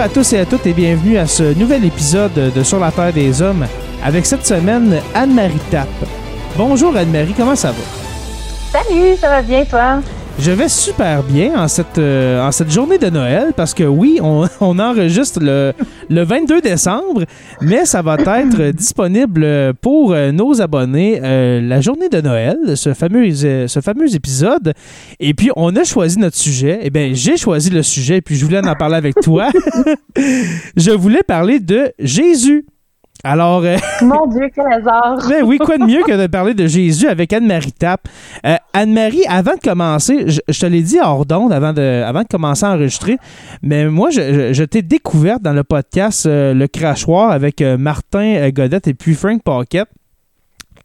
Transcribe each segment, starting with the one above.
À tous et à toutes et bienvenue à ce nouvel épisode de Sur la Terre des Hommes avec cette semaine Anne-Marie Tapp. Bonjour Anne-Marie, comment ça va? Salut, ça va bien toi? Je vais super bien en cette, euh, en cette journée de Noël parce que oui, on, on enregistre le, le 22 décembre, mais ça va être disponible pour euh, nos abonnés euh, la journée de Noël, ce fameux, ce fameux épisode. Et puis, on a choisi notre sujet. Eh bien, j'ai choisi le sujet et puis je voulais en parler avec toi. je voulais parler de Jésus. Alors, euh, Mon Dieu, quel hasard! ben oui, quoi de mieux que de parler de Jésus avec Anne-Marie Tapp? Euh, Anne-Marie, avant de commencer, je, je te l'ai dit hors d'onde avant de, avant de commencer à enregistrer, mais moi, je, je- je t'ai découverte dans le podcast euh, Le Crachoir avec Martin Godette et puis Frank Paquette.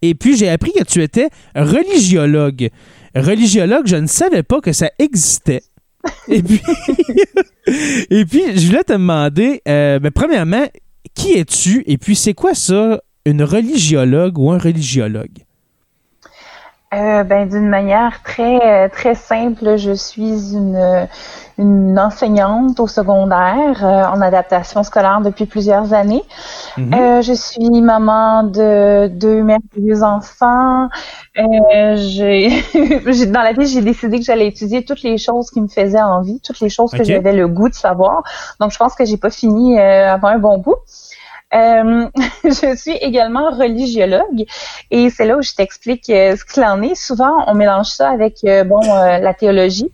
Et puis, j'ai appris que tu étais religiologue. Religiologue, je ne savais pas que ça existait. Et puis, et puis je voulais te demander, euh, ben, premièrement, qui es-tu? Et puis, c'est quoi ça, une religiologue ou un religiologue? Euh, ben, d'une manière très euh, très simple, je suis une une enseignante au secondaire euh, en adaptation scolaire depuis plusieurs années. Mhm. Euh, je suis maman de deux merveilleux enfants. Euh, dans la vie, j'ai décidé que j'allais étudier toutes les choses qui me faisaient envie, toutes les choses que j'avais le goût de savoir. Donc, je pense que j'ai pas fini euh, avant un bon bout. Euh, je suis également religiologue et c'est là où je t'explique euh, ce qu'il en est. Souvent, on mélange ça avec euh, bon la théologie.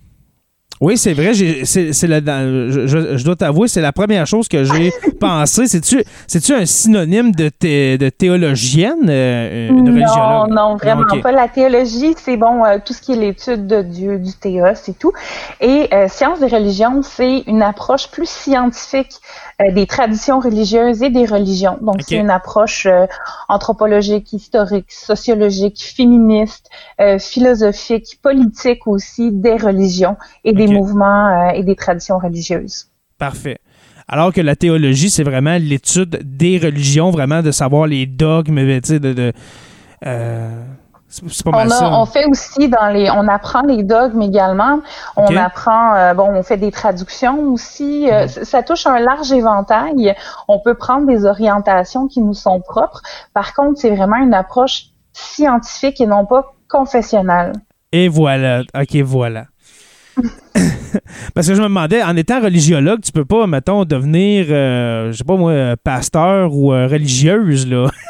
Oui, c'est vrai. C'est, c'est je, je- je dois t'avouer, c'est la première chose que j'ai pensé. C'est-tu, c'est-tu un synonyme de, thé- de théologienne, euh, une non, religiologue? non, vraiment pas. La théologie, c'est bon, euh, tout ce qui est l'étude de Dieu, du théos et tout. Et euh, sciences des religions, c'est une approche plus scientifique euh, des traditions religieuses et des religions. Donc, c'est une approche euh, anthropologique, historique, sociologique, féministe, philosophique, politique aussi des religions et des Ok. mouvements euh, et des traditions religieuses. Parfait. Alors que la théologie, c'est vraiment l'étude des religions, vraiment de savoir les dogmes, mais, tu sais, de. de euh, c'est, pas mal On, a- ça. on fait aussi dans les, on apprend les dogmes également. On apprend, euh, bon, on fait des traductions aussi. Euh, Mhm. Ça touche un large éventail. On peut prendre des orientations qui nous sont propres. Par contre, c'est vraiment une approche scientifique et non pas confessionnelle. Et voilà. OK, voilà. Parce que je me demandais, en étant religiologue, tu peux pas, mettons, devenir, euh, je sais pas moi, pasteur ou euh, religieuse, là.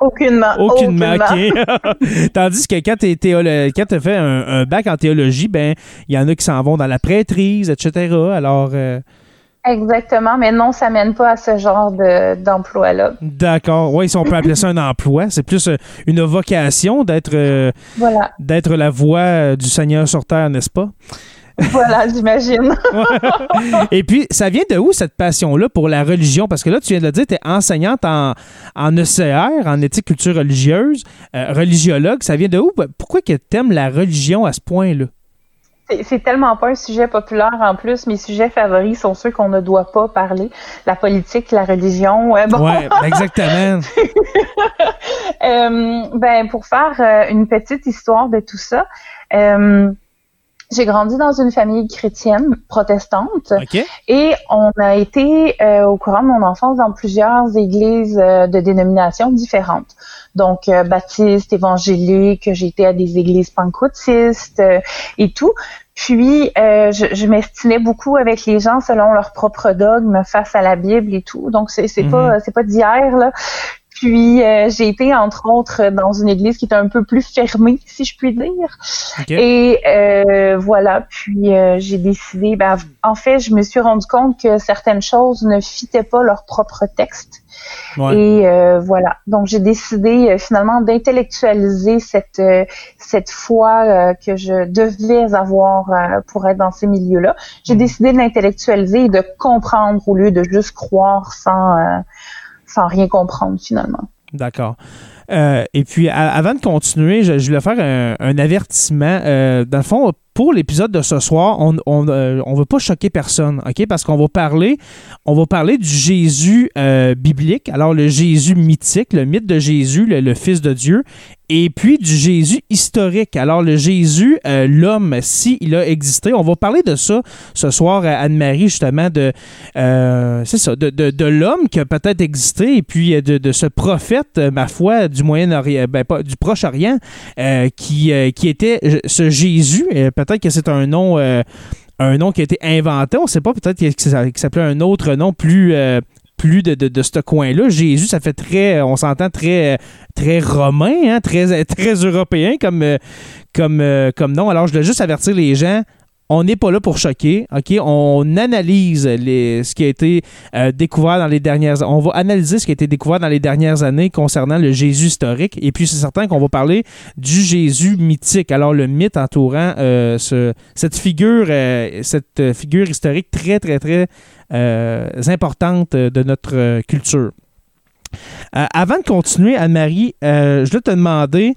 Aucunement. Aucunement, OK. Tandis que quand tu as fait un, un bac en théologie, ben, il y en a qui s'en vont dans la prêtrise, etc. Alors, euh, Exactement, mais non, ça mène pas à ce genre de- d'emploi-là. d'accord. Oui, si on peut appeler ça un emploi, c'est plus euh, une vocation d'être euh, Voilà, d'être la voix euh, du Seigneur sur terre, n'est-ce pas? voilà, j'imagine. Et puis, ça vient de où cette passion-là pour la religion? Parce que là, tu viens de le dire, tu es enseignante en, en ECR, en éthique culture religieuse, euh, religiologue. Ça vient de où? Pourquoi que tu aimes la religion à ce point-là? C'est tellement pas un sujet populaire en plus. Mes sujets favoris sont ceux qu'on ne doit pas parler. La politique, la religion. Ouais, bon. ouais exactement. euh, ben, pour faire euh, une petite histoire de tout ça, euh, j'ai grandi dans une famille chrétienne protestante et on a été euh, au courant de mon enfance dans plusieurs églises euh, de dénominations différentes. Donc euh, baptiste, évangélique, j'ai été à des églises pentecôtistes et tout. Puis je, je m'estimais beaucoup avec les gens selon leur propre dogme face à la Bible et tout. Donc c'est c'est pas mhm. c'est pas d'hier là. Puis euh, j'ai été entre autres dans une église qui était un peu plus fermée, si je puis dire. Et euh, voilà. Puis euh, j'ai décidé. Ben, en fait, je me suis rendu compte que certaines choses ne fitaient pas leur propre texte. Et voilà. Donc j'ai décidé finalement d'intellectualiser cette cette foi que je devais avoir pour être dans ces milieux-là. J'ai mhm. décidé de l'intellectualiser et de comprendre au lieu de juste croire sans sans rien comprendre finalement. D'accord. Euh, et puis, avant de continuer, je, voulais faire un, avertissement. Euh, dans le fond, pour l'épisode de ce soir, on on, euh, on veut pas choquer personne, OK? Parce qu'on va parler on va parler du Jésus euh, biblique, alors le Jésus mythique, le mythe de Jésus, le, Fils de Dieu, et puis du Jésus historique, alors le Jésus, euh, l'homme, s'il a existé. On va parler de ça ce soir à Anne-Marie, justement, de ça, de, de, de l'homme qui a peut-être existé, et puis de, de, ce prophète, ma foi, du Moyen-Orient, ben, du Proche-Orient, qui, qui était ce Jésus, peut-être que c'est un nom, euh, un nom qui a été inventé. On ne sait pas, peut-être qu'il s'appelait un autre nom plus, euh, plus de, de, ce coin-là. Jésus, ça fait très, on s'entend très, très romain, hein, très, très européen comme, comme, comme nom. Alors, je voulais juste avertir les gens on n'est pas là pour choquer, OK? On analyse ce qui a été euh, découvert dans les dernières On va analyser ce qui a été découvert dans les dernières années concernant le Jésus historique. Et puis, c'est certain qu'on va parler du Jésus mythique. Alors, le mythe entourant euh, cette figure, euh, cette figure historique très, très, très importante de notre culture. avant de continuer, Anne-Marie, je dois te demander,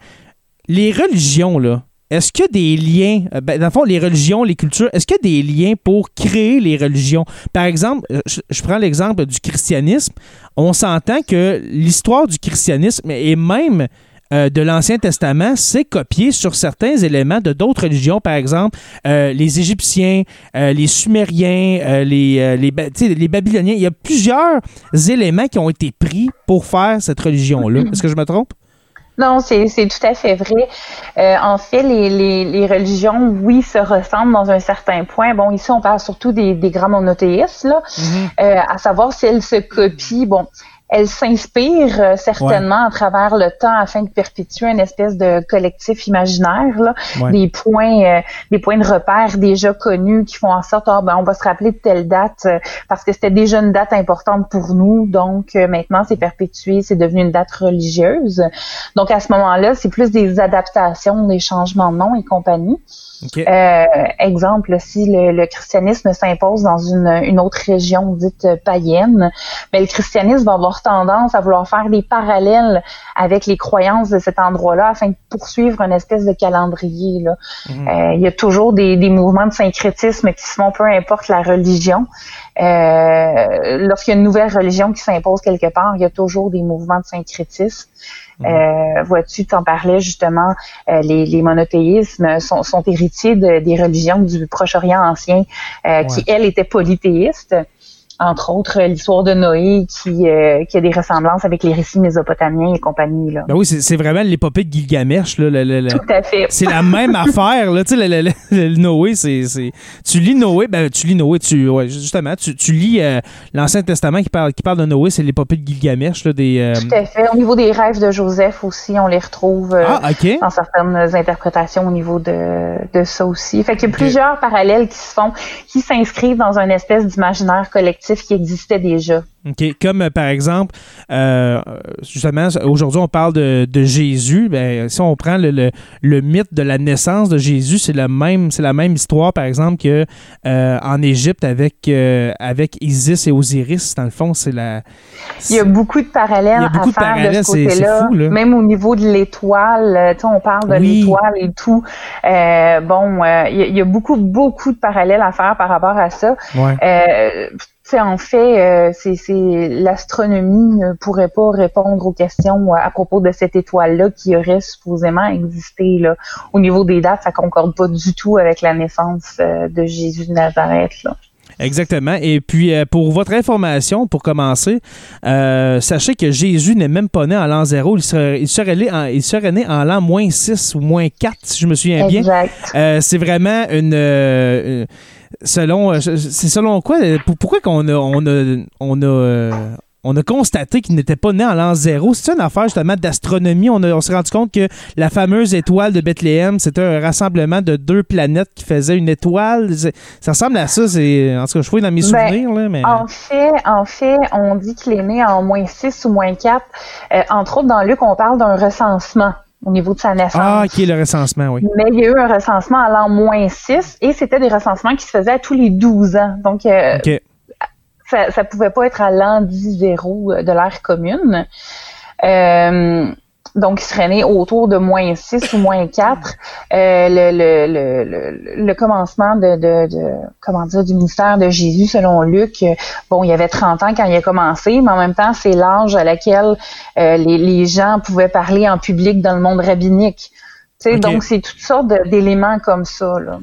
les religions, là, est-ce qu'il y a des liens, euh, ben, dans le fond, les religions, les cultures, est-ce qu'il y a des liens pour créer les religions? Par exemple, euh, je, prends l'exemple du christianisme. On s'entend que l'histoire du christianisme et même euh, de l'Ancien Testament, c'est copié sur certains éléments de d'autres religions, par exemple les Égyptiens, les Sumériens, les, les, les Babyloniens. Il y a plusieurs éléments qui ont été pris pour faire cette religion-là. Est-ce que je me trompe? Non, c'est, tout à fait vrai. Euh, en fait, les, les, les, religions, oui, se ressemblent dans un certain point. Bon, ici, on parle surtout des, des grands monothéistes, là, mm-hmm. euh, à savoir si elles se copient. Bon, elle s'inspire euh, certainement à travers le temps afin de perpétuer une espèce de collectif imaginaire, là, des points, euh, des points de repère déjà connus qui font en sorte, ah, ben, on va se rappeler de telle date euh, parce que c'était déjà une date importante pour nous, donc maintenant c'est perpétué, c'est devenu une date religieuse. Donc à ce moment-là, c'est plus des adaptations, des changements de nom et compagnie. Euh, exemple, si le, christianisme s'impose dans une, une, autre région dite païenne, mais ben, le christianisme va avoir tendance à vouloir faire des parallèles avec les croyances de cet endroit-là afin de poursuivre une espèce de calendrier. Là. Mhm. Euh, il y a toujours des, des, mouvements de syncrétisme qui se font peu importe la religion. Euh, Lorsqu'il y a une nouvelle religion qui s'impose quelque part, il y a toujours des mouvements de syncrétisme. Mhm. Euh, Vois-tu, t'en parlais justement, euh, les, les, monothéismes sont, sont héritiers de, des religions du Proche-Orient ancien, euh, qui, elles, étaient polythéistes entre autres l'histoire de Noé qui, euh, qui a des ressemblances avec les récits mésopotamiens et compagnie. Là. Ben oui, c'est vraiment l'épopée de Gilgamesh. Là, Tout à fait. C'est la même affaire. Là, tu sais, le, Noé, c'est... Tu lis Noé, ben tu lis Noé, tu, ouais, justement, tu, tu lis euh, l'Ancien Testament qui parle, qui parle de Noé, c'est l'épopée de Gilgamesh. Là, des, euh, Tout à fait. Au niveau des rêves de Joseph aussi, on les retrouve ah, dans certaines interprétations au niveau de, de ça aussi. Fait qu'il y a plusieurs parallèles qui se font, qui s'inscrivent dans une espèce d'imaginaire collectif collectif qui existait déjà. OK. Comme euh, par exemple, euh, justement, aujourd'hui, on parle de, de Jésus. Ben, si on prend le, le, le mythe de la naissance de Jésus, c'est la même, c'est la même histoire, par exemple, que euh, en Égypte avec, euh, avec Isis et Osiris. Dans le fond, c'est la. Il y a beaucoup de parallèles Il y a beaucoup à de faire parallèles, de ce côté-là. fou, là. Même au niveau de l'étoile, on parle de Oui. l'étoile et tout. Bon, il y, a- il y a beaucoup, beaucoup de parallèles à faire par rapport à ça. Ouais. En fait, euh, c'est, l'astronomie ne pourrait pas répondre aux questions euh, à propos de cette étoile-là qui aurait supposément existé. Là. Au niveau des dates, ça concorde pas du tout avec la naissance euh, de Jésus de Nazareth. Là. Exactement. Et puis, pour votre information, pour commencer, euh, sachez que Jésus n'est même pas né en l'an 0. Il serait, il serait, né, en, il serait né en l'an moins 6 ou moins 4, si je me souviens bien. Exact. Euh, c'est vraiment une. Selon. euh, C'est selon quoi euh, pour- Pourquoi qu'on a, on a, on a, euh, on a constaté qu'il n'était pas né en l'an zéro? C'est une affaire justement d'astronomie. On, on s'est rendu compte que la fameuse étoile de Bethléem, c'était un rassemblement de deux planètes qui faisaient une étoile. Ça ressemble à ça. C'est, en tout cas, je fouille dans mes Ben, souvenirs. Là, mais... En fait, en fait, on dit qu'il est né en moins 6 ou moins 4. Euh, entre autres, dans Luc, on parle d'un recensement au niveau de sa naissance. Ah, ok, le recensement, oui. Mais il y a eu un recensement à l'an moins 6 et c'était des recensements qui se faisaient à tous les 12 ans. Donc, euh, ça, ça pouvait pas être à l'an 10 zéro euh, de l'ère commune. Euh, donc, il serait né autour de moins 6 ou moins 4. Euh, le, le, le, le, le commencement de, de, de, comment dire, du ministère de Jésus, selon Luc, euh, bon, il y avait 30 ans quand il a commencé, mais en même temps, c'est l'âge à laquelle euh, les, les gens pouvaient parler en public dans le monde rabbinique. Donc, c'est toutes sortes d'éléments comme ça. Là.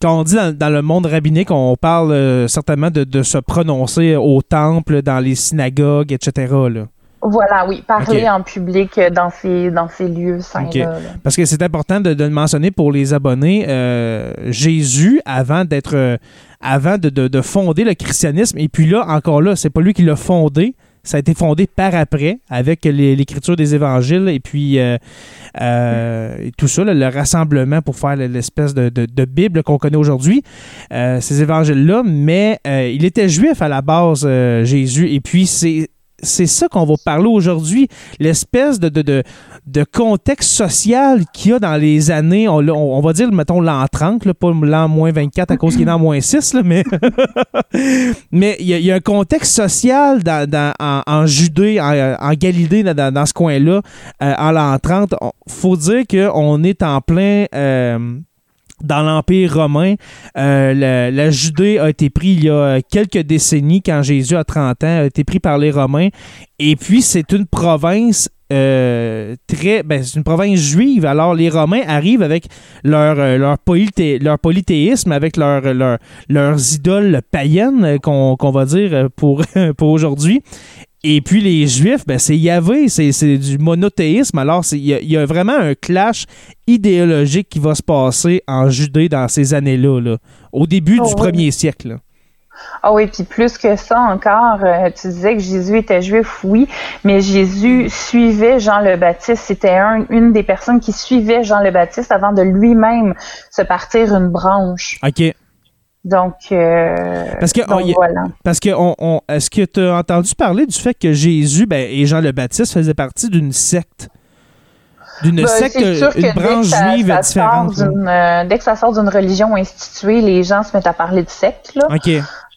Quand on dit dans, dans le monde rabbinique, on parle euh, certainement de, de se prononcer au temple, dans les synagogues, etc. Là. Voilà, oui, parler en public euh, dans ces, dans ces lieux là. Parce que c'est important de, de le mentionner pour les abonnés. euh, Jésus, avant d'être, euh, avant de, de- de fonder le christianisme, et puis là, encore là, c'est pas lui qui l'a fondé. Ça a été fondé par après avec l'écriture des évangiles et puis euh, et tout ça, là, le rassemblement pour faire l'espèce de, Bible qu'on connaît aujourd'hui, ces évangiles-là. Mais il était juif à la base, Jésus, et puis c'est c'est ça qu'on va parler aujourd'hui, l'espèce de, de, de, de contexte social qu'il y a dans les années, on, on- va dire, mettons, l'an 30, là, pas l'an moins 24 à cause qu'il est dans moins 6, là, mais mais il y, y a un contexte social dans, dans- en, en Judée, en, en Galilée, dans, dans- ce coin-là, euh, en l'an 30. Il faut dire qu'on est en plein... euh, dans l'Empire romain, euh, la, Judée a été prise il y a quelques décennies, quand Jésus a 30 ans, a été pris par les Romains. Et puis, c'est une province euh, très... Ben, c'est une province juive. Alors, les Romains arrivent avec leur, euh, leur, leur polythéisme, avec leur, leur- leurs idoles païennes, euh, qu'on va dire euh, pour, pour aujourd'hui. Et puis les Juifs, ben, c'est Yahvé, c'est c'est du monothéisme. Alors, c'est- il y, a- il y a vraiment un clash idéologique qui va se passer en Judée dans ces années-là, là, au début Oh, du oui. premier siècle. là. Ah oui, puis plus que ça encore, euh, tu disais que Jésus était juif, oui, mais Jésus suivait Jean le Baptiste. C'était un, une des personnes qui suivait Jean le Baptiste avant de lui-même se partir une branche. OK. Donc, euh, Parce que, donc on voilà. Parce que, on, on- est-ce que tu as entendu parler du fait que Jésus ben, et Jean le Baptiste faisaient partie d'une secte? D'une Ben, secte, une branche juive ça différente. sort euh, dès que ça sort d'une religion instituée, les gens se mettent à parler de secte. Là. OK.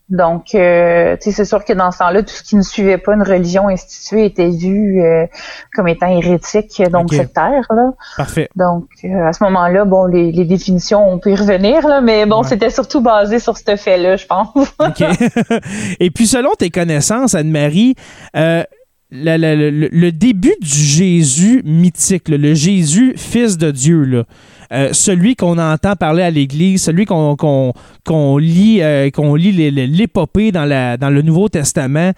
Donc, euh, c'est sûr que dans ce temps-là, tout ce qui ne suivait pas une religion instituée était vu euh, comme étant hérétique, donc Ok. sectaire. Là. Parfait. Donc, euh, à ce moment-là, bon, les, les définitions, on peut y revenir, là, mais bon, Ouais. c'était surtout basé sur ce fait-là, je pense. OK. Et puis, selon tes connaissances, Anne-Marie, euh, le, le début du Jésus mythique, là, le Jésus fils de Dieu, là, euh, celui qu'on entend parler à l'Église, celui qu'on lit, euh, qu'on lit les- l'épopée dans, le Nouveau Testament,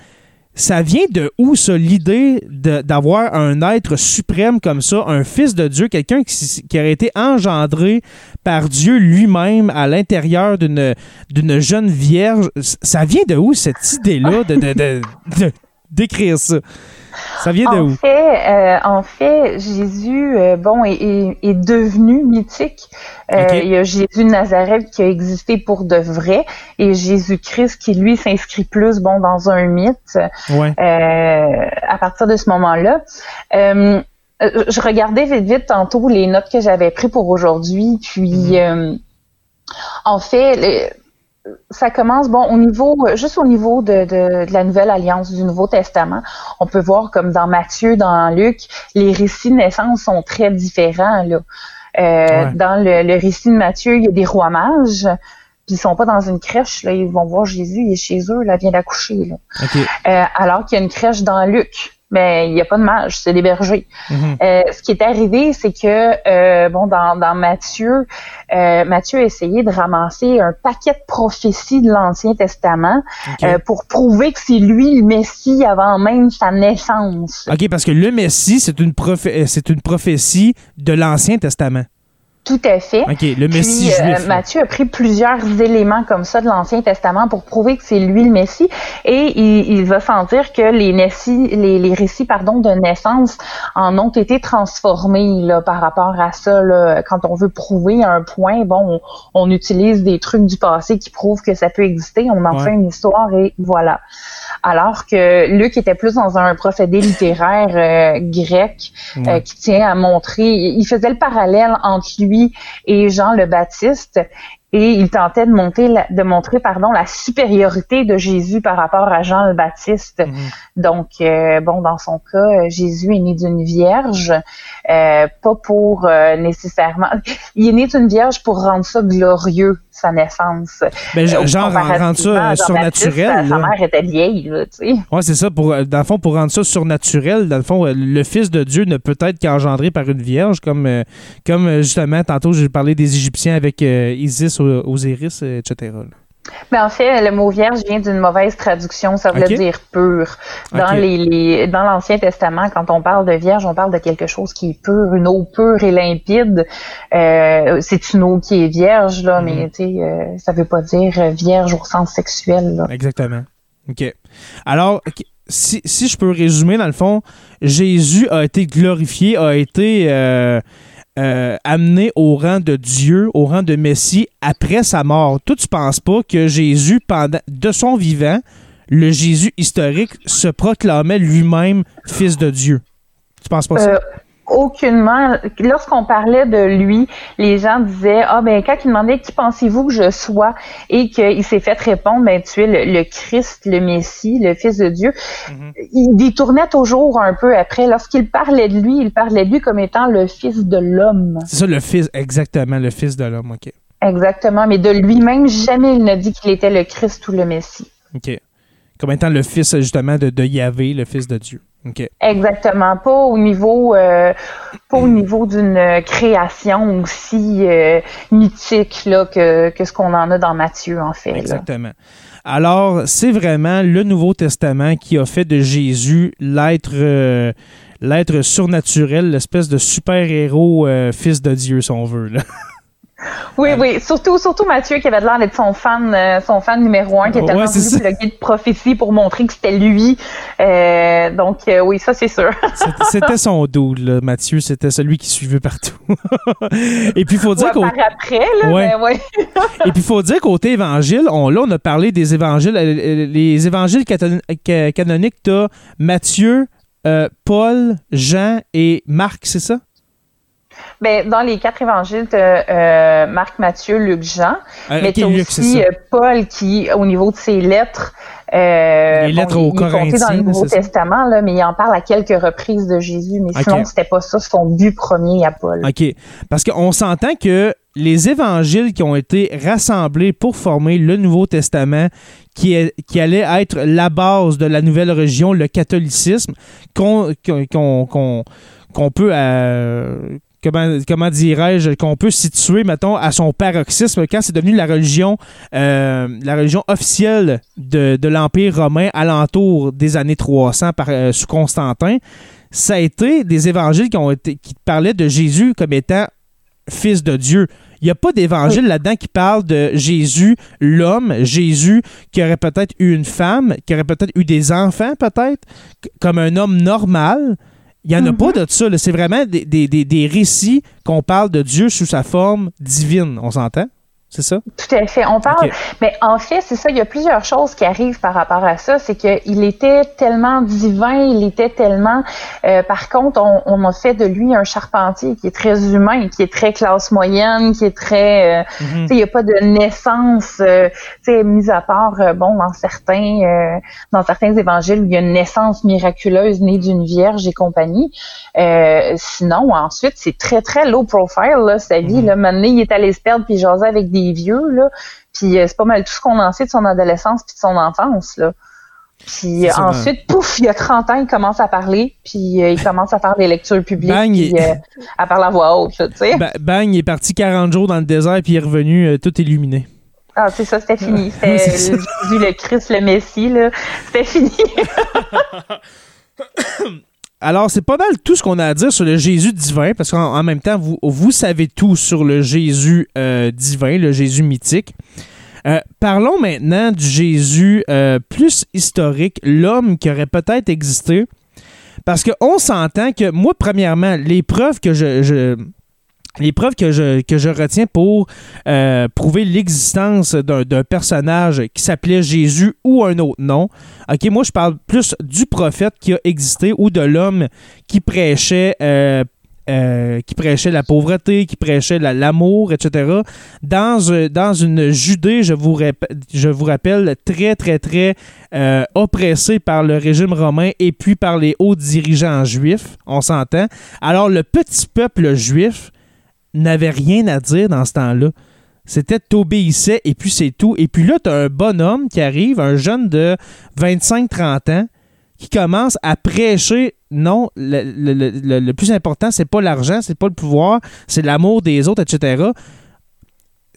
ça vient de où, ça, l'idée d'avoir un être suprême comme ça, un fils de Dieu, quelqu'un qui, qui aurait été engendré par Dieu lui-même à l'intérieur d'une jeune vierge? Ça vient de où, cette idée-là décrire ça? Ça vient de en où? Fait, euh, en fait, Jésus, euh, bon, est, est, est, devenu mythique. Euh, Okay. Il y a Jésus de Nazareth qui a existé pour de vrai et Jésus-Christ qui, lui, s'inscrit plus, bon, dans un mythe Ouais. à partir de ce moment-là. Je regardais vite vite tantôt les notes que j'avais prises pour aujourd'hui, puis euh, en fait, ça commence bon au niveau juste au niveau de, de, de la nouvelle alliance du Nouveau Testament. On peut voir comme dans Matthieu, dans Luc, les récits de naissance sont très différents là. Euh, Ouais. Dans le, le récit de Matthieu, il y a des rois mages, puis ils sont pas dans une crèche là, ils vont voir Jésus, il est chez eux, là, il vient d'accoucher là. OK. Euh, alors qu'il y a une crèche dans Luc. Mais il n'y a pas de mage, c'est des bergers. Mhm. Euh, ce qui est arrivé, c'est que euh, bon, dans, dans Matthieu, euh, Matthieu a essayé de ramasser un paquet de prophéties de l'Ancien Testament pour prouver que c'est lui le Messie avant même sa naissance. OK, parce que le Messie, c'est une, prophé- c'est une prophétie de l'Ancien Testament. Tout à fait. OK, le Messie Puis, euh, juif. là. Matthieu a pris plusieurs éléments comme ça de l'Ancien Testament pour prouver que c'est lui le Messie et il, il va sentir que les, les, les récits pardon, de naissance en ont été transformés là, par rapport à ça. Là. Quand on veut prouver un point, bon, on, on utilise des trucs du passé qui prouvent que ça peut exister, on en Ouais. fait une histoire et voilà. Alors que Luc était plus dans un procédé littéraire euh, grec Ouais. euh, qui tient à montrer, il faisait le parallèle entre lui et Jean le Baptiste et il tentait de, monter la- de montrer pardon, la supériorité de Jésus par rapport à Jean le Baptiste. Mhm. Donc, euh, bon, dans son cas, euh, Jésus est né d'une vierge, euh, pas pour euh, nécessairement... Il est né d'une vierge pour rendre ça glorieux, sa naissance. Ben, genre, rendre ça surnaturel. Sa, mère était vieille, là, tu sais. Ouais, c'est ça. Pour, dans le fond, pour rendre ça surnaturel, dans le fond, le Fils de Dieu ne peut être qu'engendré par une vierge, comme, comme justement, tantôt, j'ai parlé des Égyptiens avec euh, Isis, Osiris, etc. Mais en fait, le mot vierge vient d'une mauvaise traduction. Ça voulait dire pur. Dans Ok. les, les- dans l'Ancien Testament, quand on parle de vierge, on parle de quelque chose qui est pur, une eau pure et limpide. Euh, c'est une eau qui est vierge, là, Mhm. mais tu sais, euh, ça veut pas dire vierge au sens sexuel. Là. Exactement. OK. Alors, si je peux résumer, dans le fond, Jésus a été glorifié, a été euh, euh, amené au rang de Dieu, au rang de Messie après sa mort. Toi, tu penses pas que Jésus, pendant de son vivant, le Jésus historique se proclamait lui-même fils de Dieu? Tu penses pas ça? Aucunement. Lorsqu'on parlait de lui, les gens disaient ah ben quand il demandait qui pensez-vous que je sois? Et qu'il s'est fait répondre ben tu es le, le Christ, le Messie, le Fils de Dieu. Mhm. Il détournait toujours un peu après. Lorsqu'il parlait de lui, il parlait de lui comme étant le Fils de l'homme. C'est ça, le fils, exactement, le fils de l'homme. OK. Exactement. Mais de lui-même, jamais il n'a dit qu'il était le Christ ou le Messie. OK. Comme étant le fils, justement, de, de Yahvé, le fils de Dieu. Exactement, pas au niveau, euh, pas au niveau d'une création aussi euh, mythique là que, que ce qu'on en a dans Matthieu en fait. là. Exactement. Alors, c'est vraiment le Nouveau Testament qui a fait de Jésus l'être euh, l'être surnaturel, l'espèce de super-héros fils de Dieu, si on veut. là. Oui, oui, surtout, surtout Matthieu qui avait l'air d'être son fan, euh, son fan numéro un, qui a Ouais, tellement ça. plugger de prophétie pour montrer que c'était lui. Euh, donc euh, oui, ça c'est sûr. C'était- son dude, là, Matthieu. C'était celui qui suivait partout. Et puis, il faut dire Ouais, qu'au par après là, Ouais. mais ouais. Et puis, faut dire côté évangile, on, là, on a parlé des évangiles. Les évangiles canoniques, tu as Matthieu, euh, Paul, Jean et Marc, c'est ça? Ben, dans les quatre évangiles, euh, Marc, Matthieu, Luc, Jean. Euh, Mais ok, tu as Luc, aussi euh, Paul qui, au niveau de ses lettres, euh, Les lettres aux il est compté dans Corinthiens, le Nouveau? Testament, là, mais il en parle à quelques reprises de Jésus. Mais Ok. sinon, c'était pas ça son but premier à Paul. OK. Parce qu'on s'entend que les évangiles qui ont été rassemblés pour former le Nouveau Testament, qui, est, qui allait être la base de la nouvelle religion, le catholicisme, qu'on qu'on- qu'on- qu'on peut... euh, Comment, comment dirais-je, qu'on peut situer, mettons, à son paroxysme quand c'est devenu la religion, euh, la religion officielle de, de l'Empire romain alentour des années 300 par, euh, sous Constantin, ça a été des évangiles qui ont été qui parlaient de Jésus comme étant fils de Dieu. Il n'y a pas d'évangile là-dedans qui parle de Jésus, l'homme, Jésus qui aurait peut-être eu une femme, qui aurait peut-être eu des enfants, peut-être, comme un homme normal. Il n'y en a Mhm. pas de ça. là. C'est vraiment des, des- des- des récits qu'on parle de Dieu sous sa forme divine. On s'entend? C'est ça? Tout à fait. On parle, mais en fait, c'est ça. Il y a plusieurs choses qui arrivent par rapport à ça. C'est qu'il était tellement divin, il était tellement. euh, par contre, on, on a fait de lui un charpentier qui est très humain, qui est très classe moyenne, qui est très. euh, Mhm. il n'y a pas de naissance, euh, tu sais, mis à part, euh, bon, dans certains, dans certains évangiles, où il y a une naissance miraculeuse née d'une vierge et compagnie. Sinon, ensuite, c'est très, très low profile, là, sa vie. Mhm. Là, maintenant, il est allé se perdre puis jaser avec des vieux, là. Puis euh, c'est pas mal tout ce qu'on en sait de son adolescence puis de son enfance, là. Puis ensuite, pouf, il y a 30 ans, il commence à parler, puis euh, il commence à faire des lectures publiques, Bang, puis il- euh, à parler à voix haute, tu sais. Ba- bang, il est parti 40 jours dans le désert puis il est revenu euh, tout illuminé. Ah, c'est ça, c'était fini. C'était Jésus, le Christ, le Messie, là. C'était fini. Alors, c'est pas mal tout ce qu'on a à dire sur le Jésus divin, parce qu'en en même temps, vous, savez tout sur le Jésus euh, divin, le Jésus mythique. Euh, parlons maintenant du Jésus euh, plus historique, l'homme qui aurait peut-être existé. Parce qu'on s'entend que, moi, premièrement, les preuves que je- les preuves que je, retiens pour euh, prouver l'existence d'un personnage qui s'appelait Jésus ou un autre nom, OK, moi, je parle plus du prophète qui a existé ou de l'homme qui prêchait. euh, euh, prêchait la pauvreté, qui prêchait la- l'amour, etc. Dans, une Judée, je vous, je vous rappelle, très, très, très oppressée par le régime romain et puis par les hauts dirigeants juifs, on s'entend. Alors, le petit peuple juif n'avait rien à dire dans ce temps-là. C'était t'obéissais et puis c'est tout. Et puis là, tu as un bonhomme qui arrive, un jeune de 25-30 ans, qui commence à prêcher. Non, le- le- le- le plus important, c'est pas l'argent, c'est pas le pouvoir, c'est l'amour des autres, etc.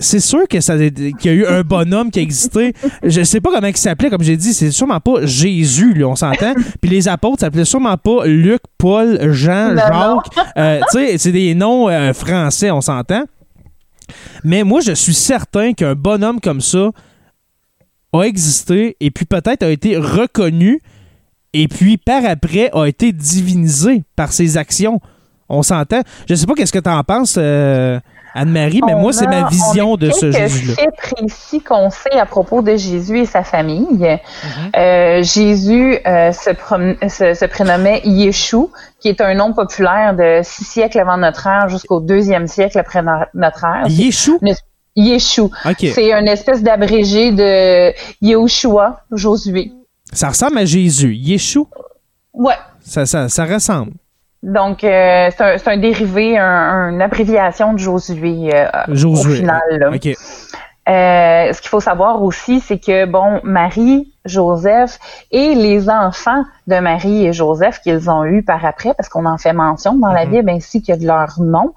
C'est sûr que ça, qu'il y a eu un bonhomme qui a existé. Je sais pas comment il s'appelait, comme j'ai dit, c'est sûrement pas Jésus, là, on s'entend. Puis les apôtres s'appelaient sûrement pas Luc, Paul, Jean. Jacques. Euh, tu sais, c'est des noms euh, français, on s'entend. Mais moi, je suis certain qu'un bonhomme comme ça a existé et puis peut-être a été reconnu et puis par après a été divinisé par ses actions. On s'entend. Je sais pas qu'est-ce que tu en penses, euh, Anne-Marie, mais On moi, c'est ma vision de ce Jésus-là. faits précis qu'on sait à propos de Jésus et sa famille. Mhm. Euh, Jésus euh, se, se, se prénommait Yeshua, qui est un nom populaire de six siècles avant notre ère jusqu'au deuxième siècle après no- notre ère. Yeshua? Yeshua. OK. C'est une espèce d'abrégé de Yehoshua, Josué. Ça ressemble à Jésus. Yeshua? Ouais. Ça, ça, ça ressemble. Donc, euh, c'est un, c'est un dérivé, un, une abréviation de Josué euh, Josué. au final. là. Euh, ce qu'il faut savoir aussi, c'est que, bon, Marie, Joseph et les enfants de Marie et Joseph qu'ils ont eus par après, parce qu'on en fait mention dans la Mhm. Bible, ainsi que de leurs noms,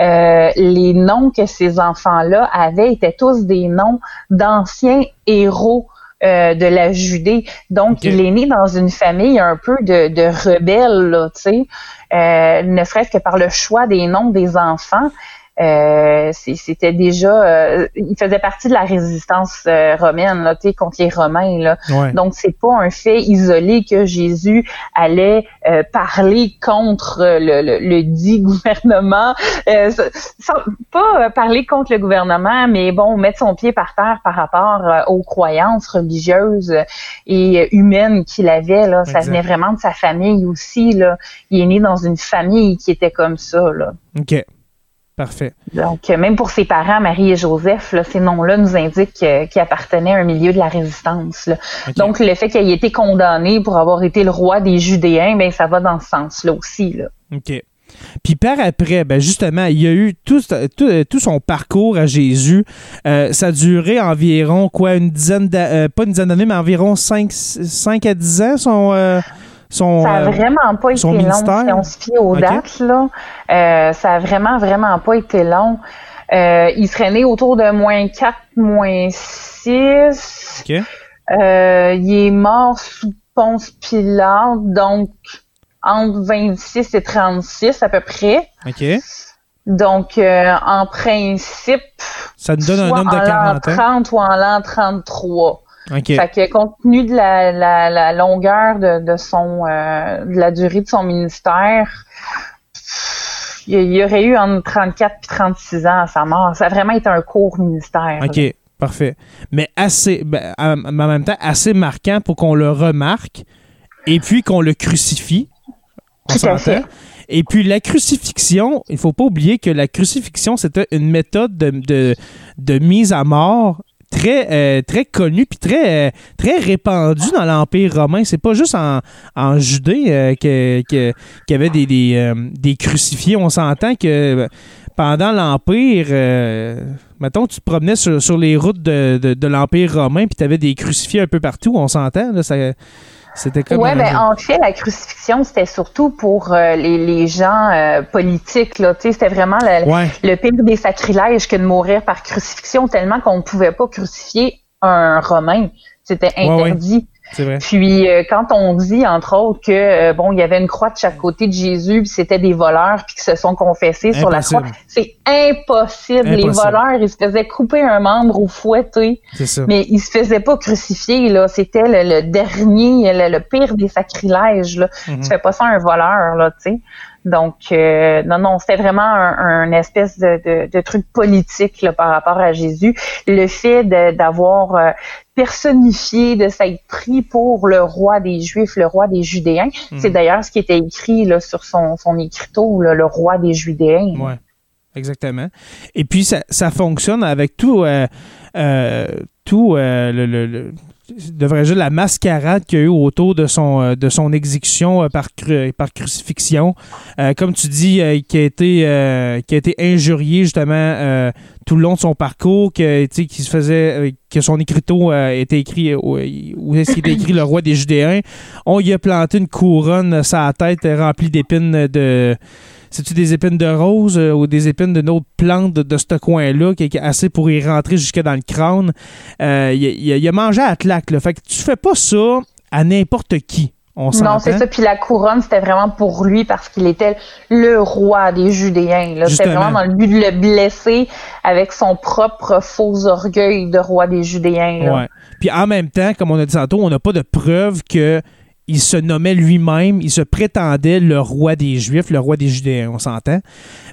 euh, les noms que ces enfants-là avaient étaient tous des noms d'anciens héros euh, de la Judée. Donc, il est né dans une famille un peu de, de rebelles, tu sais, euh, ne serait-ce que par le choix des noms des enfants. Euh, c'était déjà, euh, il faisait partie de la résistance euh, romaine là, contre les Romains. Là. Ouais. Donc c'est pas un fait isolé que Jésus allait euh, parler contre euh, le, le, le dit gouvernement, euh, sans- pas euh, parler contre le gouvernement, mais bon mettre son pied par terre par rapport euh, aux croyances religieuses et euh, humaines qu'il avait. Là, ça venait vraiment de sa famille aussi. Là, il est né dans une famille qui était comme ça. Là. OK. Parfait. Donc, euh, même pour ses parents, Marie et Joseph, là, ces noms-là nous indiquent euh, qu'ils appartenaient à un milieu de la résistance. là. Donc, le fait qu'il ait été condamné pour avoir été le roi des Judéens, ben, ça va dans ce sens-là aussi. Là. OK. Puis par après, ben justement, il y a eu tout, tout, tout son parcours à Jésus. Euh, ça a duré environ, quoi, une dizaine d'années, pas une dizaine d'années, mais environ 5, 5 à 10 ans, son... euh, son Ça a euh, vraiment pas été long si on se fie aux dates. Là. Euh, ça a vraiment, vraiment pas été long. Euh, il serait né autour de moins 4, moins 6. OK. Euh, il est mort sous Ponce Pilate, donc entre 26 et 36 à peu près. OK. Donc, euh, en principe, ça nous donne un nombre de 40 ans. 30 ou en l'an 33. OK. Fait que compte tenu de la, la, la longueur de, de son euh, de la durée de son ministère, il y aurait eu entre 34 et 36 ans à sa mort. Ça a vraiment été un court ministère. OK. Parfait. Mais assez, ben, en même temps, assez marquant pour qu'on le remarque et puis qu'on le crucifie. On s'entend. Et puis la crucifixion, il faut pas oublier que la crucifixion, c'était une méthode de, de, mise à mort très euh, très connue puis très euh, très répandue dans l'empire romain. C'est pas juste en, Judée euh, qu'il y avait des, des, crucifiés. On s'entend que pendant l'Empire, mettons, tu te promenais sur, les routes de, l'Empire romain, puis tu avais des crucifiés un peu partout, on s'entend, ça, c'était comme... Oui, ben, en fait, la crucifixion, c'était surtout pour euh, les, gens euh, politiques, là, tu sais, c'était vraiment le, le pire des sacrilèges que de mourir par crucifixion, tellement qu'on ne pouvait pas crucifier un Romain. C'était interdit. Puis euh, quand on dit entre autres que euh, bon, il y avait une croix de chaque côté de Jésus, puis c'était des voleurs puis qui se sont confessés sur la croix, c'est impossible. Les voleurs, ils se faisaient couper un membre au fouet, mais ils se faisaient pas crucifier là. C'était le, dernier, le, pire des sacrilèges là. Mm-hmm. Tu fais pas ça à un voleur là, tu sais. Donc, euh, non, non, c'était vraiment un, espèce de, truc politique par rapport à Jésus. Le fait d'avoir euh, personnifié, de s'être pris pour le roi des Juifs, le roi des Judéens. Mhm. C'est d'ailleurs ce qui était écrit là, sur son, son écriteau, le roi des Judéens. Ouais. Exactement. Et puis ça, ça fonctionne avec tout, euh, tout le, devrais dire la mascarade qu'il y a eu autour de son, euh, de son exécution euh, par, par crucifixion. Euh, comme tu dis, qui, a été, a été injurié justement tout le long de son parcours, que, qui se faisait, que son écriteau était écrit, où est-ce qu'il était écrit le roi des Judéens. On y a planté une couronne sa tête remplie d'épines de c'est-tu des épines de rose euh, ou des épines d'une autre plante de, ce coin-là qui est assez pour y rentrer jusque dans le crâne? Euh, il, a mangé à claque. Là. Fait que tu fais pas ça à n'importe qui. On non, c'est ça. Puis la couronne, c'était vraiment pour lui parce qu'il était le roi des Judéens. C'était vraiment dans le but de le blesser avec son propre faux orgueil de roi des Judéens. Ouais. Puis en même temps, comme on a dit tantôt, on n'a pas de preuve que il se nommait lui-même, il se prétendait le roi des Juifs, le roi des Judéens, on s'entend.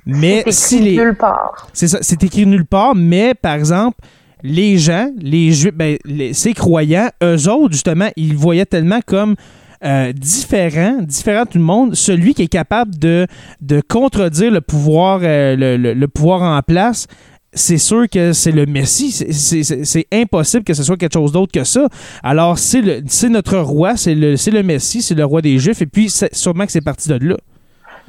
Mais c'est écrit nulle part. C'est ça, c'est écrit nulle part, mais par exemple, les gens, les Juifs, ben, ces croyants, eux autres, justement, ils voyaient tellement comme euh, différent, différent de tout le monde, celui qui est capable de, de contredire le pouvoir, euh, le, pouvoir en place, c'est sûr que c'est le Messie. C'est impossible que ce soit quelque chose d'autre que ça. Alors, c'est notre roi, c'est le, le Messie, c'est le roi des Juifs, et puis sûrement que c'est parti de là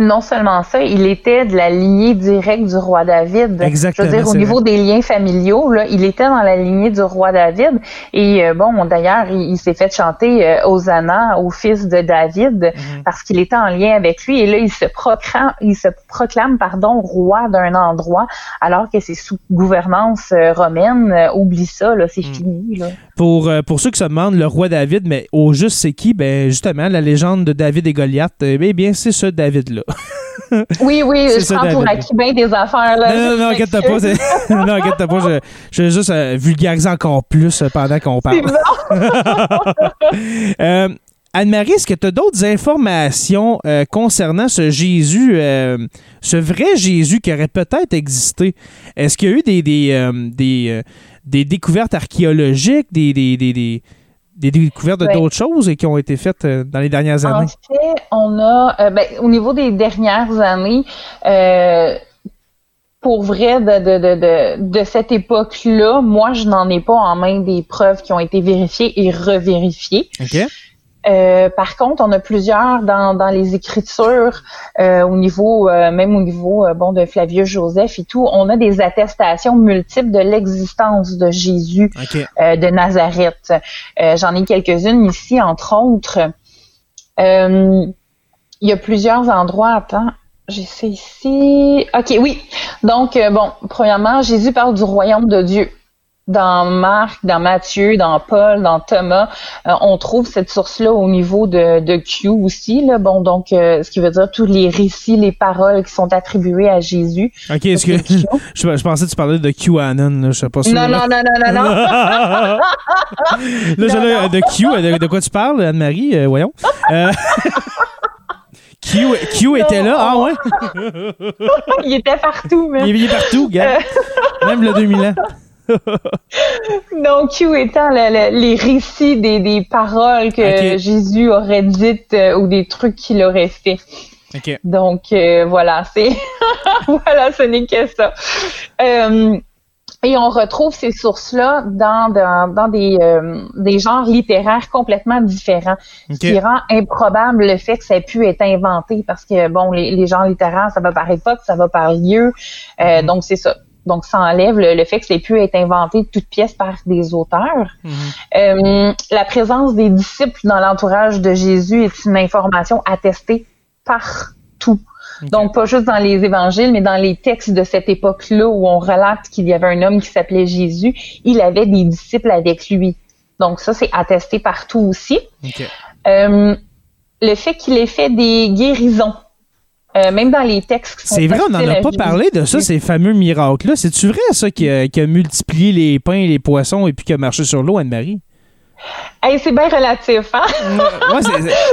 non seulement ça, il était de la lignée directe du roi David. Exactement. Je veux dire, au niveau des liens familiaux, là, il était dans la lignée du roi David. Et euh, bon, d'ailleurs, il, s'est fait chanter euh, Hosanna au fils de David mhm. parce qu'il était en lien avec lui. Et là, il se proclame, il se proclame pardon, roi d'un endroit alors que c'est sous gouvernance euh, romaine. Euh, oublie ça, là, c'est mhm. fini. Là. Pour, pour ceux qui se demandent, le roi David, mais au juste, c'est qui? Ben, justement, la légende de David et Goliath, eh bien, c'est ce David-là. Oui, oui, je prends pour acquis bien des affaires. Là, non, non, non, inquiète-toi pas. non, inquiète pas. Je, je vais juste euh, vulgariser encore plus euh, pendant qu'on parle. euh, Anne-Marie, est-ce que tu as d'autres informations euh, concernant ce Jésus, ce vrai Jésus qui aurait peut-être existé? Est-ce qu'il y a eu des, des, des, des découvertes archéologiques, des, des, des des découvertes d'autres choses qui ont été faites euh, dans les dernières années? En fait, on a, euh, ben, au niveau des dernières années, euh, pour vrai, de, de, de, de, cette époque-là, moi, je n'en ai pas en main des preuves qui ont été vérifiées et revérifiées. OK. Euh, par contre, on a plusieurs dans, dans les écritures, euh, au niveau, euh, même au niveau bon de Flavius Joseph et tout, on a des attestations multiples de l'existence de Jésus de Nazareth. J'en ai quelques-unes ici, entre autres. il y a plusieurs endroits. Attends, j'essaie ici. Ok, oui. Donc, bon, premièrement, Jésus parle du royaume de Dieu. Dans Marc, dans Matthieu, dans Paul, dans Thomas, euh, on trouve cette source-là au niveau de, de Q aussi. Là. Bon, donc, euh, ce qui veut dire tous les récits, les paroles qui sont attribuées à Jésus. Ok, est-ce que je, je, pensais que tu parlais de QAnon, là, je sais pas sûr. Non, non, non, non, non, non. là, là, de Q, de, de, quoi tu parles, Anne-Marie? Euh, voyons. Q, Q était là, ah ouais? il était partout, même. Il est partout, gars. Même le 2000 ans. Donc, Q étant les récits des, paroles que Jésus aurait dites euh, ou des trucs qu'il aurait fait. Donc, euh, voilà, c'est voilà, ce n'est que ça. Euh, et on retrouve ces sources-là dans, dans, des, des genres littéraires complètement différents, ce qui rend improbable le fait que ça ait pu être inventé parce que, bon, les, les genres littéraires, ça va par époque, ça va par lieu. Mm-hmm. Donc, c'est ça. Donc, ça enlève le, fait que ça ait pu être inventé de toutes pièces par des auteurs. Mhm. Euh, la présence des disciples dans l'entourage de Jésus est une information attestée partout. Donc, pas juste dans les évangiles, mais dans les textes de cette époque-là où on relate qu'il y avait un homme qui s'appelait Jésus, il avait des disciples avec lui. Donc, ça, c'est attesté partout aussi. Euh, le fait qu'il ait fait des guérisons euh, même dans les textes. C'est vrai, on n'en a pas parlé de ça, ces fameux miracles-là. C'est-tu vrai, ça, qui a, multiplié les pains et les poissons et puis qui a marché sur l'eau, Anne-Marie? c'est bien relatif, hein?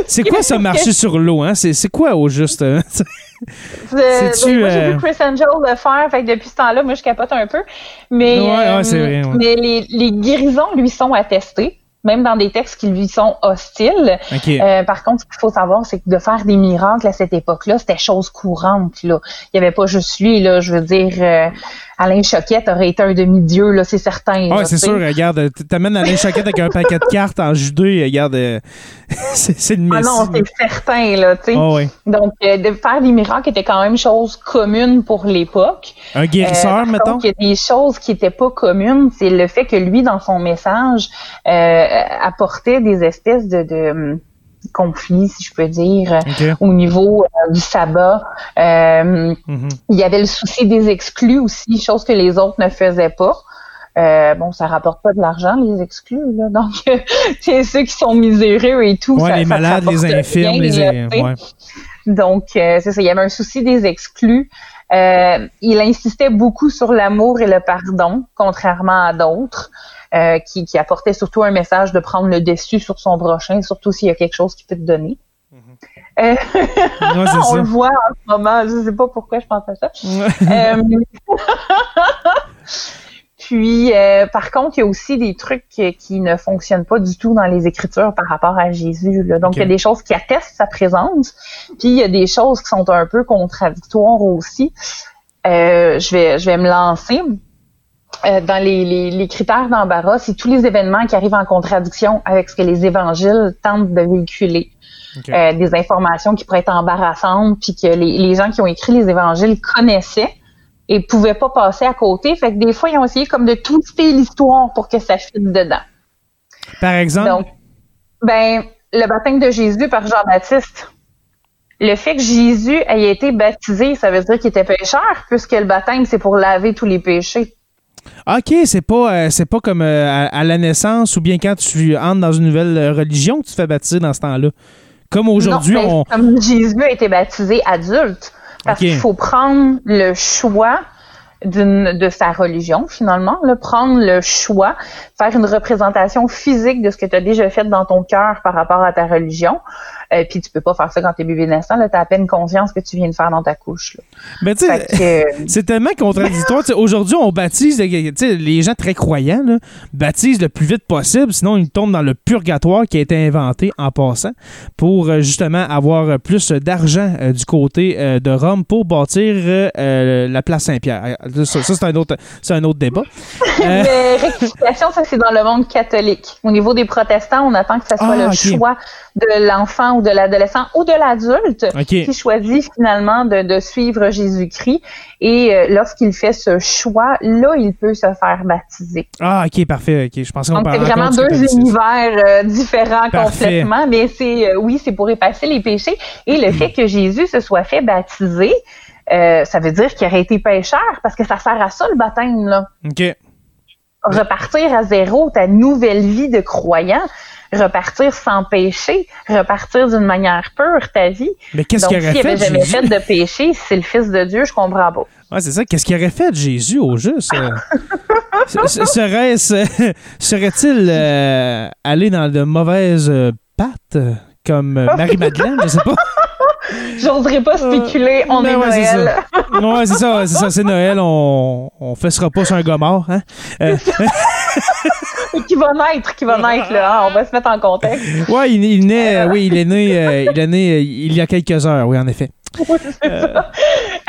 c'est quoi ça, marcher sur l'eau, hein? C'est quoi au juste? Hein? C'est-tu. Moi, j'ai vu euh, Chris Angel le faire, fait que depuis ce temps-là, moi, je capote un peu. Mais, ouais, vrai, mais les, les guérisons lui sont attestées même dans des textes qui lui sont hostiles. Euh, par contre, ce qu'il faut savoir, c'est que de faire des miracles à cette époque-là, c'était chose courante. Là. Il n'y avait pas juste lui, là, je veux dire, euh, Alain Choquette aurait été un demi-dieu, là, c'est certain. Oui, c'est sûr, regarde, t'amènes Alain Choquette avec un paquet de cartes en judée, regarde, euh, c'est une Ah non, c'est certain, là, tu sais. Oh, Donc, de faire des miracles était quand même chose commune pour l'époque. Un guérisseur, mettons? il y a des choses qui n'étaient pas communes, c'est le fait que lui, dans son message, apportait des espèces de, de conflits, si je peux dire, au niveau euh, du sabbat. Euh, mm-hmm. Il y avait le souci des exclus aussi, chose que les autres ne faisaient pas. Euh, bon, ça rapporte pas de l'argent, les exclus, là. Donc, c'est ceux qui sont miséreux et tout. Ouais, les malades, les infirmes, les... Donc, c'est ça. Il y avait un souci des exclus. Il insistait beaucoup sur l'amour et le pardon, contrairement à d'autres. Euh, qui, qui, apportait surtout un message de prendre le dessus sur son prochain, surtout s'il y a quelque chose qui peut te donner. Mm-hmm. Euh, on le voit en ce moment, je ne sais pas pourquoi je pense à ça. Euh, puis, par contre, il y a aussi des trucs qui, ne fonctionnent pas du tout dans les Écritures par rapport à Jésus. Donc, il y a des choses qui attestent sa présence, puis il y a des choses qui sont un peu contradictoires aussi. je vais, je vais me lancer. Euh, dans les, les, critères d'embarras, c'est tous les événements qui arrivent en contradiction avec ce que les évangiles tentent de véhiculer. Euh, des informations qui pourraient être embarrassantes, puis que les, les, gens qui ont écrit les évangiles connaissaient et pouvaient pas passer à côté. Fait que des fois, ils ont essayé comme de twister l'histoire pour que ça fitte dedans. Par exemple? Donc, ben, le baptême de Jésus par Jean-Baptiste. Le fait que Jésus ait été baptisé, ça veut dire qu'il était pécheur, puisque le baptême, c'est pour laver tous les péchés. OK, c'est pas euh, c'est pas comme euh, à, la naissance ou bien quand tu entres dans une nouvelle euh, religion que tu te fais baptiser dans ce temps-là. Comme aujourd'hui, ben, on. Comme Jésus a été baptisé adulte. Parce qu'il faut prendre le choix de sa religion finalement, le prendre le choix, faire une représentation physique de ce que tu as déjà fait dans ton cœur par rapport à ta religion. Euh, puis tu peux pas faire ça quand t'es bébé naissant. Là, t'as à peine conscience que tu viens de faire dans ta couche. Là. Mais tu sais, euh, c'est tellement contradictoire. Aujourd'hui, on baptise les gens très croyants là, baptisent le plus vite possible, sinon ils tombent dans le purgatoire qui a été inventé en passant pour euh, justement avoir plus d'argent du côté de Rome pour bâtir la place Saint-Pierre. Ça, c'est un autre, c'est un autre débat. Mais rectification, ça c'est dans le monde catholique. Au niveau des protestants, on attend que ça soit ah, le choix de l'enfant ou de l'adolescent ou de l'adulte qui choisit finalement de, suivre Jésus-Christ. Et euh, lorsqu'il fait ce choix, là, il peut se faire baptiser. Ah, ok, parfait. Ok, je pense qu'on Donc c'est vraiment deux univers euh, différents complètement, mais c'est euh, oui, c'est pour effacer les péchés. Et le fait que Jésus se soit fait baptiser, ça veut dire qu'il aurait été pécheur parce que ça sert à ça le baptême là. Ok. repartir à zéro ta nouvelle vie de croyant, repartir sans péché, repartir d'une manière pure ta vie. Mais qu'est-ce qu'il aurait fait, jamais fait de péché, c'est le Fils de Dieu, je comprends pas. Ouais, c'est ça. Qu'est-ce qu'il aurait fait, Jésus, au juste? euh? Se- se- Serait-ce, serait-il euh, allé dans de mauvaises euh, pattes, euh, comme euh, Marie-Madeleine? Je sais pas. J'oserais pas spéculer, on Ben est ouais, c'est Noël. Ouais, c'est ça, c'est ça, c'est Noël, on, on fessera pas sur un mort, hein? Euh, qui va naître, qui va naître, là. hein, on va se mettre en contexte. ouais, il, il naît, euh, oui, il est né, euh, il est né euh, il y a quelques heures, oui, en effet.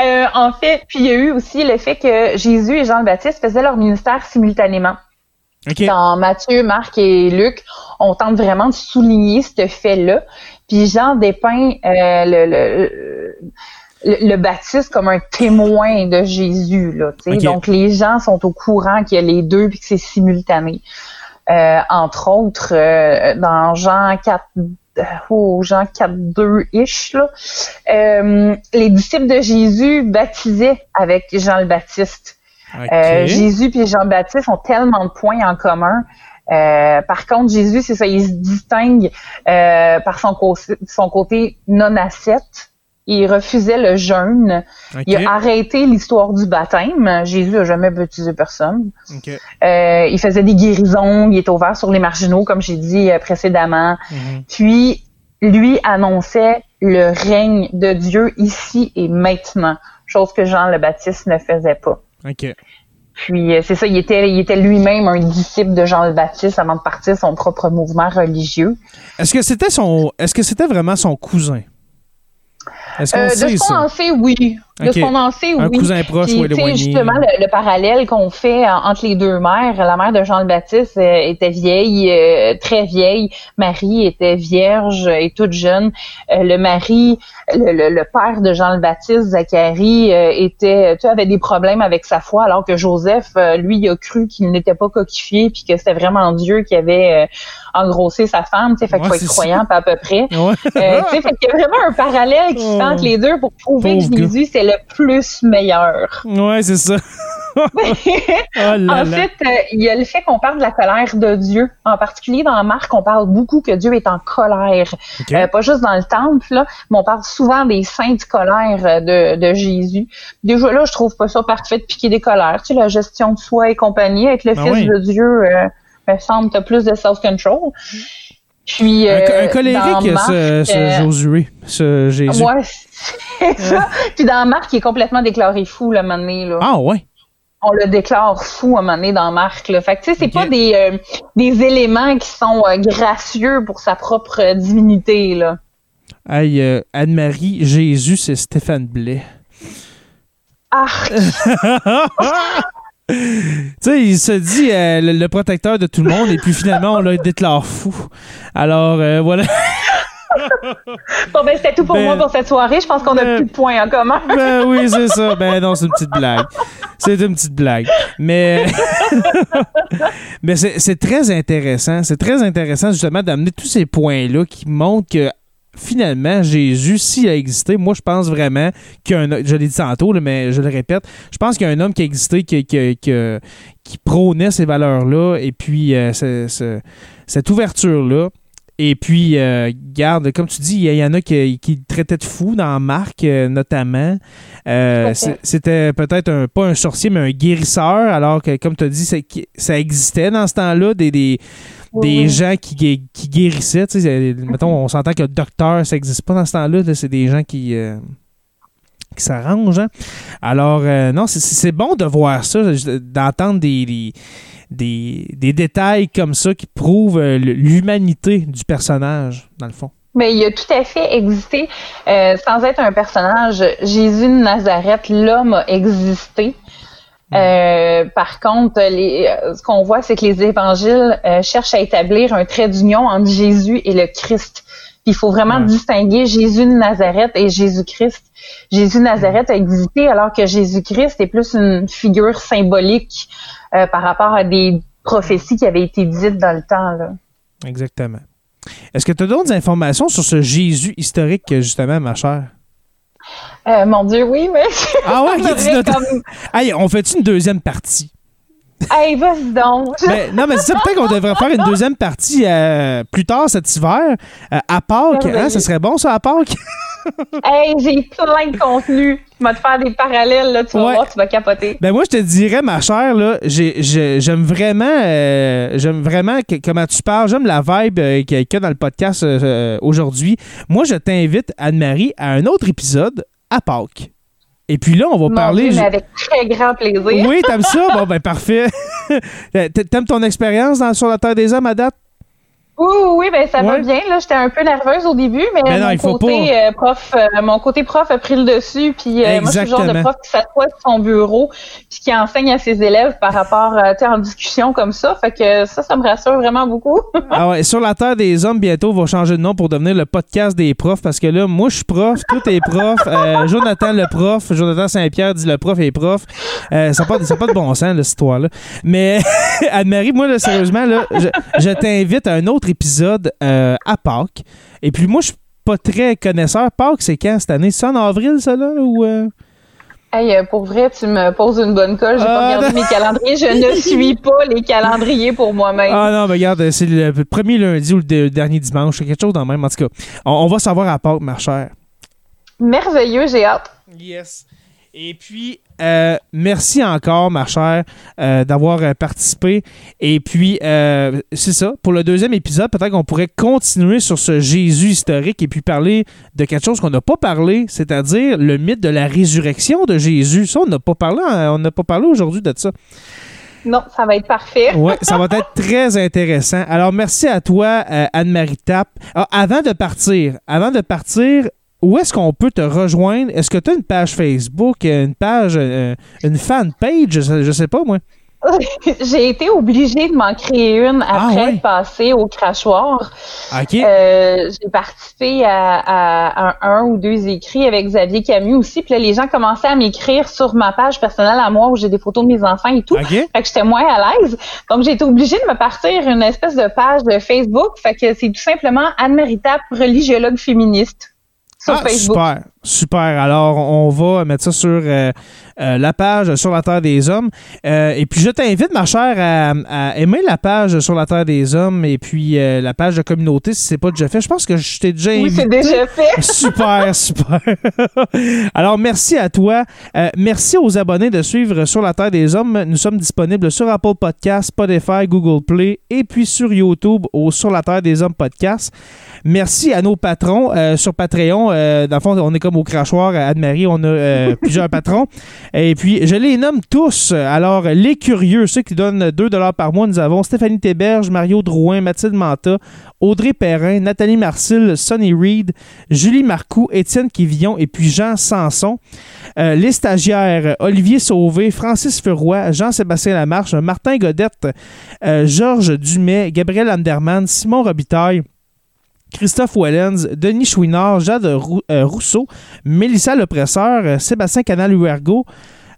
Euh, en fait, puis il y a eu aussi le fait que Jésus et Jean le Baptiste faisaient leur ministère simultanément. OK. Dans Matthieu, Marc et Luc, on tente vraiment de souligner ce fait-là. Puis Jean dépeint euh, le, le, le, le baptiste comme un témoin de Jésus. Là. Donc les gens sont au courant qu'il y a les deux puis que c'est simultané. Euh, entre autres, euh, dans Jean 4, euh, oh, Jean 4, 2-ish, là, euh, les disciples de Jésus baptisaient avec Jean le Baptiste. Euh, Jésus et Jean-Baptiste ont tellement de points en commun. Euh, par contre, Jésus, c'est ça, il se distingue euh, par son, son côté non-ascète. Il refusait le jeûne. Il a arrêté l'histoire du baptême. Jésus a jamais baptisé personne. Euh, il faisait des guérisons. Il était ouvert sur les marginaux, comme j'ai dit euh, précédemment. Mhm. Puis, lui annonçait le règne de Dieu ici et maintenant, chose que Jean le Baptiste ne faisait pas. Puis euh, c'est ça, il était, il était lui-même un disciple de Jean le Baptiste avant de partir son propre mouvement religieux. Est-ce que c'était son, est-ce que c'était vraiment son cousin? Est-ce qu'on Euh, de sait ce qu'on ça? en sait, oui. De Ok. ce qu'on en sait, Un oui. cousin proche Puis, ou éloigné? justement, le, le parallèle qu'on fait en- entre les deux mères, la mère de Jean le Baptiste euh, était vieille, euh, très vieille. Marie était vierge et toute jeune. Euh, le mari, le, le- le père de Jean le Baptiste, Zacharie, euh, était, tu avait des problèmes avec sa foi, alors que Joseph, euh, lui, il a cru qu'il n'était pas coquifié, puis que c'était vraiment Dieu qui avait euh, engrossé sa femme. Tu sais, fait qu'il Ouais, faut être croyant, pas à peu près. Ouais. Euh, tu sais, fait qu'il y a vraiment un parallèle qui se fait Oh. entre les deux pour prouver Pauvre que Jésus, c'est le plus meilleur. Ouais, c'est ça. Oh là en fait, euh, il y a le fait qu'on parle de la colère de Dieu. En particulier dans Marc, on parle beaucoup que Dieu est en colère. Euh, pas juste dans le temple, là, mais on parle souvent des saintes colères euh, de, de Jésus. Déjà là, je trouve pas ça parfait de piquer des colères. Tu sais, la gestion de soi et compagnie, être le Ben fils oui. de Dieu, euh, me semble, t'as plus de self-control. Puis, un, euh, un colérique, Marc, ce, ce euh, Josué, ce Jésus. Ouais, c'est ça. Puis dans Marc, il est complètement déclaré fou, le moment donné, là. Ah ouais. On le déclare fou à un moment donné dans Marc, là. Fait que, tu sais, c'est pas des, euh, des éléments qui sont euh, gracieux pour sa propre euh, divinité, là. Hey, euh, Anne-Marie, Jésus, c'est Stéphane Blais. Ah, tu sais, il se dit euh, le, le protecteur de tout le monde et puis finalement, on le déclare fou. Alors, euh, voilà. bon, ben, c'était tout pour Ben- moi pour cette soirée. Je pense qu'on a Ben- plus de points en commun. Ben oui, c'est ça. Ben non, c'est une petite blague. C'est une petite blague. Mais, mais c'est c'est très intéressant. C'est très intéressant justement d'amener tous ces points-là qui montrent que finalement, Jésus, s'il a existé, moi je pense vraiment qu'il y a un je l'ai dit tantôt, mais je le répète, je pense qu'il y a un homme qui a existé, qui, prônait ces valeurs-là, et puis euh, ce- ce- cette ouverture-là. Et puis, euh, garde, comme tu dis, il y, en a qui, traitaient de fou dans Marc, euh, notamment. Euh, C'était peut-être un, pas un sorcier, mais un guérisseur, alors que, comme tu as dit, ça existait dans ce temps-là, des, des, Oui, des oui. gens qui, qui guérissaient. Tu sais, mettons, on s'entend que le docteur, ça n'existe pas dans ce temps-là. là, c'est des gens qui, qui s'arrangent. hein. Alors, euh, non, c'est- c'est bon de voir ça, d'entendre des, des, des- des détails comme ça qui prouvent euh, l'humanité du personnage, dans le fond. Mais il a tout à fait existé, euh, sans être un personnage. Jésus de Nazareth, l'homme a existé. Euh, par contre, les, ce qu'on voit, c'est que les évangiles euh, cherchent à établir un trait d'union entre Jésus et le Christ. Puis il faut vraiment Ouais. distinguer Jésus de Nazareth et Jésus-Christ. Jésus de Nazareth a existé alors que Jésus-Christ est plus une figure symbolique euh, par rapport à des prophéties qui avaient été dites dans le temps. Là. Exactement. Est-ce que tu as d'autres informations sur ce Jésus historique, justement, ma chère? Euh, mon Dieu, oui, mais Ah ouais, notre- comme- Hey, on fait une deuxième partie? Hey, vas-y donc. Ben, non, mais c'est ça, peut-être qu'on devrait faire une deuxième partie euh, plus tard cet hiver, euh, à Pâques. Hein, ça serait bon, ça, à Pâques? hey, j'ai plein de contenu. Tu vas te faire des parallèles, là, tu vas Ouais. voir, tu vas capoter. Ben moi, je te dirais, ma chère, là, j'ai- j'ai- j'aime vraiment, euh, j'aime vraiment que- comment tu parles. J'aime la vibe euh, qu'il y a- dans le podcast euh, aujourd'hui. Moi, je t'invite, Anne-Marie, à un autre épisode à Pâques. Et puis là, on va Mon parler... Dieu, mais avec très grand plaisir. Oui, t'aimes ça? Bon, ben parfait. T'aimes ton expérience dans- sur la Terre des Hommes à date? Oui, oui, ben ça va bien. Là, j'étais un peu nerveuse au début, mais non, mon il faut côté euh, prof, euh, mon côté prof a pris le dessus. Puis euh, moi, je suis le genre de prof qui s'assoit sur son bureau, puis qui enseigne à ses élèves par rapport, tu en discussion comme ça. Fait que ça, ça me rassure vraiment beaucoup. Ah ouais, sur la Terre des Hommes, bientôt, va changer de nom pour devenir le podcast des profs parce que là, moi, je suis prof, tout est prof. Jonathan, le prof, Jonathan Saint-Pierre dit le prof est prof. Ça n'a pas, pas de bon sens, là, cette histoire-là. Mais, Anne-Marie, moi, là, sérieusement, là, je, je t'invite à un autre épisode euh, à Pâques. Et puis, moi, je suis pas très connaisseur. Pâques, c'est quand cette année? C'est en avril, ça, là? Ou, euh? hey, euh, pour vrai, tu me poses une bonne colle. J'ai Ah, pas regardé mes calendriers. Je ne suis pas les calendriers pour moi-même. Ah non, mais regarde, c'est le premier lundi ou le de- dernier dimanche. C'est quelque chose dans le même. En tout cas, on, on va savoir à Pâques, ma chère. Merveilleux, j'ai hâte. Yes. Et puis, euh, merci encore, ma chère, euh, d'avoir euh, participé. Et puis, euh, c'est ça. Pour le deuxième épisode, peut-être qu'on pourrait continuer sur ce Jésus historique et puis parler de quelque chose qu'on n'a pas parlé, c'est-à-dire le mythe de la résurrection de Jésus. Ça, on n'a pas parlé, hein, on n'a pas parlé aujourd'hui de ça. Non, ça va être parfait. Oui, ça va être très intéressant. Alors, merci à toi, euh, Anne-Marie Tapp. Ah, avant de partir, avant de partir, où est-ce qu'on peut te rejoindre? Est-ce que tu as une page Facebook, une page, euh, une fan page? Je, sais- pas, moi. J'ai été obligée de m'en créer une Ah, après ouais? passée au crachoir. OK. Euh, j'ai participé à, à un, un ou deux écrits avec Xavier Camus aussi. Puis là, les gens commençaient à m'écrire sur ma page personnelle à moi où j'ai des photos de mes enfants et tout. OK. Fait que j'étais moins à l'aise. Donc, j'ai été obligée de me partir une espèce de page de Facebook. Fait que c'est tout simplement Anne-Marie religiologue féministe. Sur Ah, Facebook. super, super. Alors, on va mettre ça sur euh, euh, la page sur la Terre des Hommes. Euh, et puis, je t'invite, ma chère, à, à aimer la page sur la Terre des Hommes et puis la page de communauté si c'est pas déjà fait. Je pense que je t'ai déjà Oui, invité. c'est déjà fait. Super, super. Alors, merci à toi. Merci aux abonnés de suivre Sur la Terre des Hommes. Nous sommes disponibles sur Apple Podcasts, Spotify, Google Play et puis sur YouTube au Sur la Terre des Hommes podcast. Merci à nos patrons euh, sur Patreon. Euh, dans le fond, on est comme au crachoir à Anne-Marie. On a euh, plusieurs patrons. Et puis, je les nomme tous. Alors, les curieux, ceux qui donnent 2 par mois, nous avons Stéphanie Théberge, Mario Drouin, Mathilde Manta, Audrey Perrin, Nathalie Marcil, Sonny Reed, Julie Marcoux, Étienne Quivillon et puis Jean Sanson. Euh, les stagiaires, Olivier Sauvé, Francis Furoy, Jean-Sébastien Lamarche, Martin Godette, euh, Georges Dumais, Gabriel Anderman, Simon Robitaille, Christophe Wellens, Denis Chouinard, Jade euh, Rousseau, Mélissa Lepresseur, euh, Sébastien Canal-Huergo,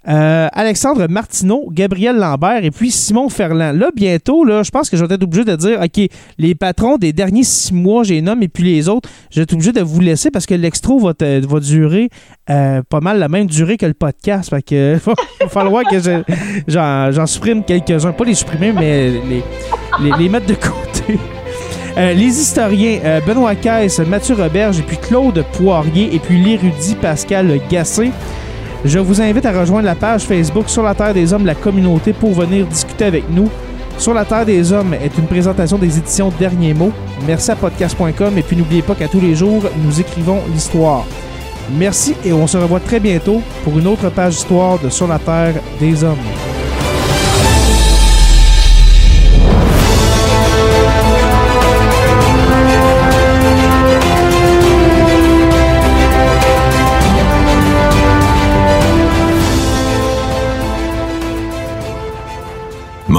euh, Alexandre Martineau, Gabriel Lambert et puis Simon Ferland. Là, bientôt, je pense que je vais être obligé de dire, OK, les patrons des derniers six mois, j'ai les nomme, et puis les autres, je vais être obligé de vous laisser parce que l'extro va, va durer pas mal la même durée que le podcast. Fait que va, falloir que je- j'en, j'en supprime quelques-uns. Pas les supprimer, mais les, les, les mettre de côté. Euh, les historiens euh, Benoît Caisse, Mathieu Roberge puis Claude Poirier et puis l'érudit Pascal Gassé. Je vous invite à rejoindre la page Facebook Sur la Terre des Hommes, la communauté, pour venir discuter avec nous. Sur la Terre des Hommes est une présentation des éditions Derniers mots. Merci à podcast.com et puis n'oubliez pas qu'à tous les jours, nous écrivons l'histoire. Merci et on se revoit très bientôt pour une autre page d'histoire de Sur la Terre des Hommes.